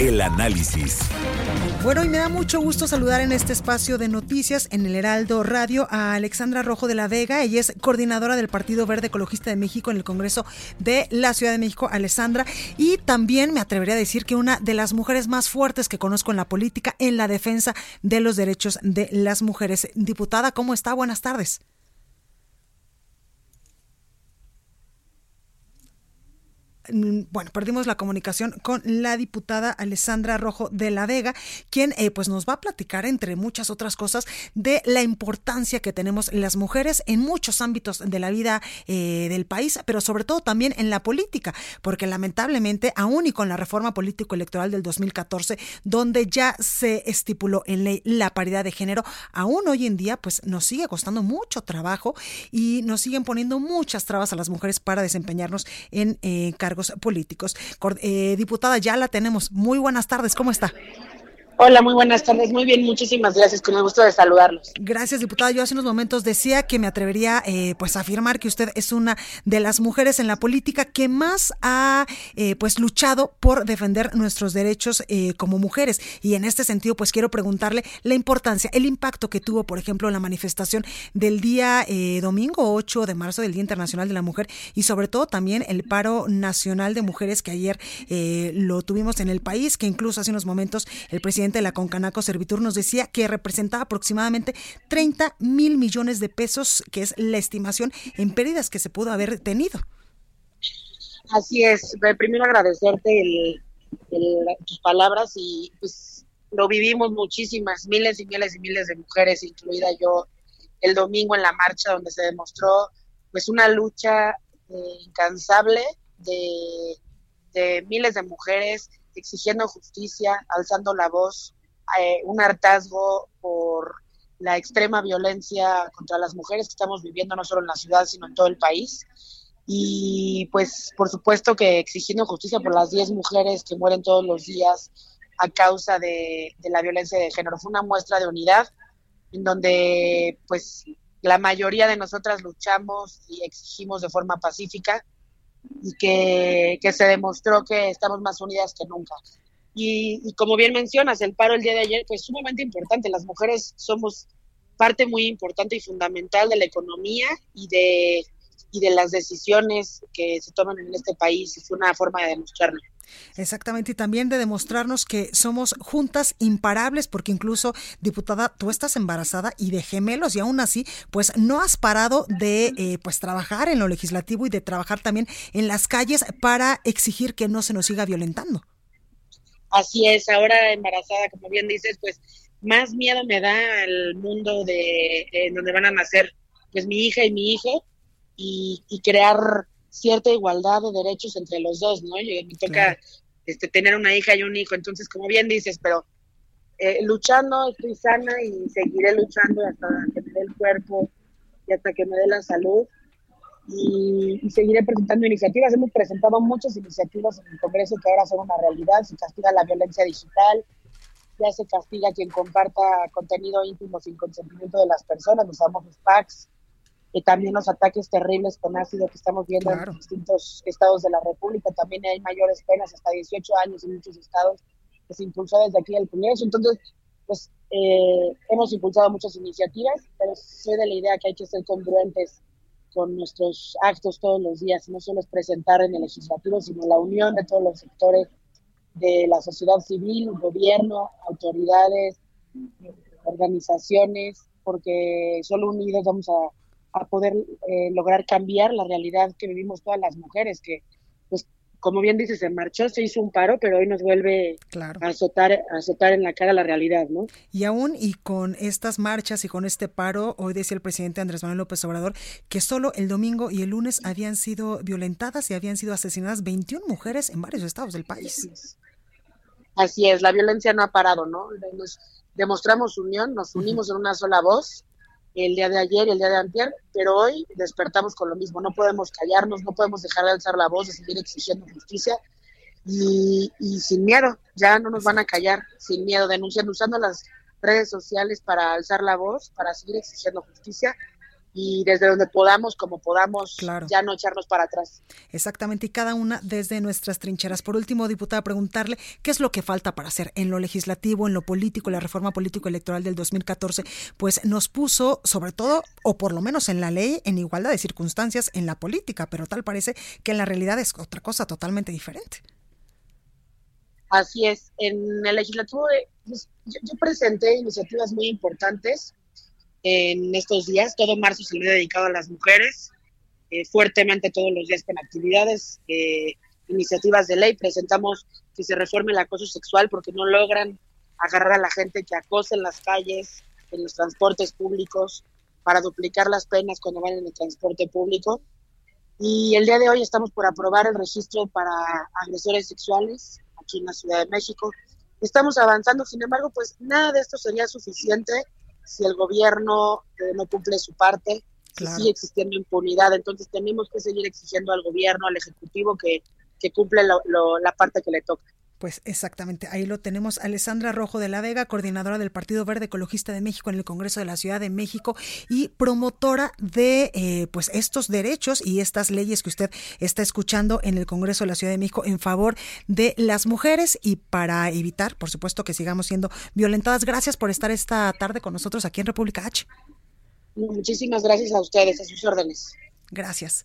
El análisis. Bueno, y me da mucho gusto saludar en este espacio de noticias en el Heraldo Radio a Alexandra Rojo de la Vega. Ella es coordinadora del Partido Verde Ecologista de México en el Congreso de la Ciudad de México, Alessandra. Y también me atrevería a decir que una de las mujeres más fuertes que conozco en la política en la defensa de los derechos de las mujeres. Diputada, ¿cómo está? Buenas tardes. Bueno, perdimos la comunicación con la diputada Alessandra Rojo de la Vega, quien eh, pues nos va a platicar, entre muchas otras cosas, de la importancia que tenemos las mujeres en muchos ámbitos de la vida eh, del país, pero sobre todo también en la política, porque lamentablemente, aún y con la reforma político-electoral del 2014, donde ya se estipuló en ley la paridad de género, aún hoy en día pues nos sigue costando mucho trabajo y nos siguen poniendo muchas trabas a las mujeres para desempeñarnos en eh, cargos políticos. Eh, diputada, ya la tenemos. Muy buenas tardes, ¿cómo está? Hola, muy buenas tardes. Muy bien, muchísimas gracias. Con el gusto de saludarlos. Gracias, diputada. Yo hace unos momentos decía que me atrevería eh, pues a afirmar que usted es una de las mujeres en la política que más ha eh, pues luchado por defender nuestros derechos eh, como mujeres. Y en este sentido, pues quiero preguntarle la importancia, el impacto que tuvo, por ejemplo, la manifestación del día domingo 8 de marzo del Día Internacional de la Mujer y sobre todo también el paro nacional de mujeres que ayer lo tuvimos en el país, que incluso hace unos momentos el presidente de la Concanaco Servitur nos decía que representaba aproximadamente 30 mil millones de pesos, que es la estimación en pérdidas que se pudo haber tenido. Así es. Primero agradecerte tus palabras y pues lo vivimos muchísimas, miles y miles y miles de mujeres, incluida yo, el domingo en la marcha donde se demostró pues una lucha eh, incansable de miles de mujeres exigiendo justicia, alzando la voz, eh, un hartazgo por la extrema violencia contra las mujeres que estamos viviendo no solo en la ciudad, sino en todo el país. Y pues por supuesto que exigiendo justicia por las 10 mujeres que mueren todos los días a causa de, de la violencia de género. Fue una muestra de unidad en donde pues la mayoría de nosotras luchamos y exigimos de forma pacífica y que, se demostró que estamos más unidas que nunca. Y, como bien mencionas, el paro el día de ayer, pues sumamente importante. Las mujeres somos parte muy importante y fundamental de la economía y de, y de las decisiones que se toman en este país. Es una forma de demostrarlo. Exactamente, y también de demostrarnos que somos juntas imparables, porque incluso, diputada, tú estás embarazada y de gemelos, y aún así, pues no has parado de eh, pues trabajar en lo legislativo y de trabajar también en las calles para exigir que no se nos siga violentando. Así es, ahora embarazada, como bien dices, pues más miedo me da el mundo de donde van a nacer pues mi hija y mi hijo y, y crear cierta igualdad de derechos entre los dos, ¿no? Y me toca este, tener una hija y un hijo, entonces, como bien dices, pero eh, luchando, estoy sana y seguiré luchando hasta que me dé el cuerpo y hasta que me dé la salud. Y, seguiré presentando iniciativas. Hemos presentado muchas iniciativas en el Congreso que ahora son una realidad. Se castiga la violencia digital, ya se castiga quien comparta contenido íntimo sin consentimiento de las personas, los famosos packs y también los ataques terribles con ácido que estamos viendo en distintos estados de la República. También hay mayores penas, hasta 18 años en muchos estados, que se impulsó desde aquí el Congreso. Entonces, pues eh, hemos impulsado muchas iniciativas, pero soy de la idea que hay que ser congruentes con nuestros actos todos los días. No solo es presentar en el legislativo, sino la unión de todos los sectores de la sociedad civil, gobierno, autoridades, organizaciones, porque solo unidos vamos a a poder eh, lograr cambiar la realidad que vivimos todas las mujeres, que pues como bien dices, se marchó, se hizo un paro, pero hoy nos vuelve a, azotar, a azotar en la cara la realidad, ¿no? Y aún y con estas marchas y con este paro, hoy decía el presidente Andrés Manuel López Obrador que solo el domingo y el lunes habían sido violentadas y habían sido asesinadas 21 mujeres en varios estados del país. Así es, la violencia no ha parado, ¿no? Nos demostramos unión, nos unimos en una sola voz el día de ayer y el día de antier, pero hoy despertamos con lo mismo, no podemos callarnos, no podemos dejar de alzar la voz, de seguir exigiendo justicia. Y, y sin miedo, ya no nos van a callar, sin miedo, denunciando, usando las redes sociales para alzar la voz, para seguir exigiendo justicia y desde donde podamos, como podamos, ya no echarnos para atrás. Exactamente, y cada una desde nuestras trincheras. Por último, diputada, preguntarle qué es lo que falta para hacer en lo legislativo, en lo político, la reforma político-electoral del 2014, pues nos puso, sobre todo, o por lo menos en la ley, en igualdad de circunstancias en la política, pero tal parece que en la realidad es otra cosa totalmente diferente. Así es, en el legislativo eh, pues, yo, yo presenté iniciativas muy importantes en estos días. Todo marzo se le ha dedicado a las mujeres, eh, fuertemente todos los días con actividades, eh, iniciativas de ley. Presentamos que se reforme el acoso sexual porque no logran agarrar a la gente que acosa en las calles, en los transportes públicos, para duplicar las penas cuando van en el transporte público. Y el día de hoy estamos por aprobar el registro para agresores sexuales aquí en la Ciudad de México. Estamos avanzando, sin embargo, pues nada de esto sería suficiente si el gobierno eh, no cumple su parte, si sigue existiendo impunidad. Entonces tenemos que seguir exigiendo al gobierno, al Ejecutivo, que, que cumple la parte que le toca. Pues exactamente, ahí lo tenemos. Alessandra Rojo de la Vega, coordinadora del Partido Verde Ecologista de México en el Congreso de la Ciudad de México y promotora de eh, pues estos derechos y estas leyes que usted está escuchando en el Congreso de la Ciudad de México en favor de las mujeres y para evitar, por supuesto, que sigamos siendo violentadas. Gracias por estar esta tarde con nosotros aquí en República H. Muchísimas gracias a ustedes, a sus órdenes. Gracias.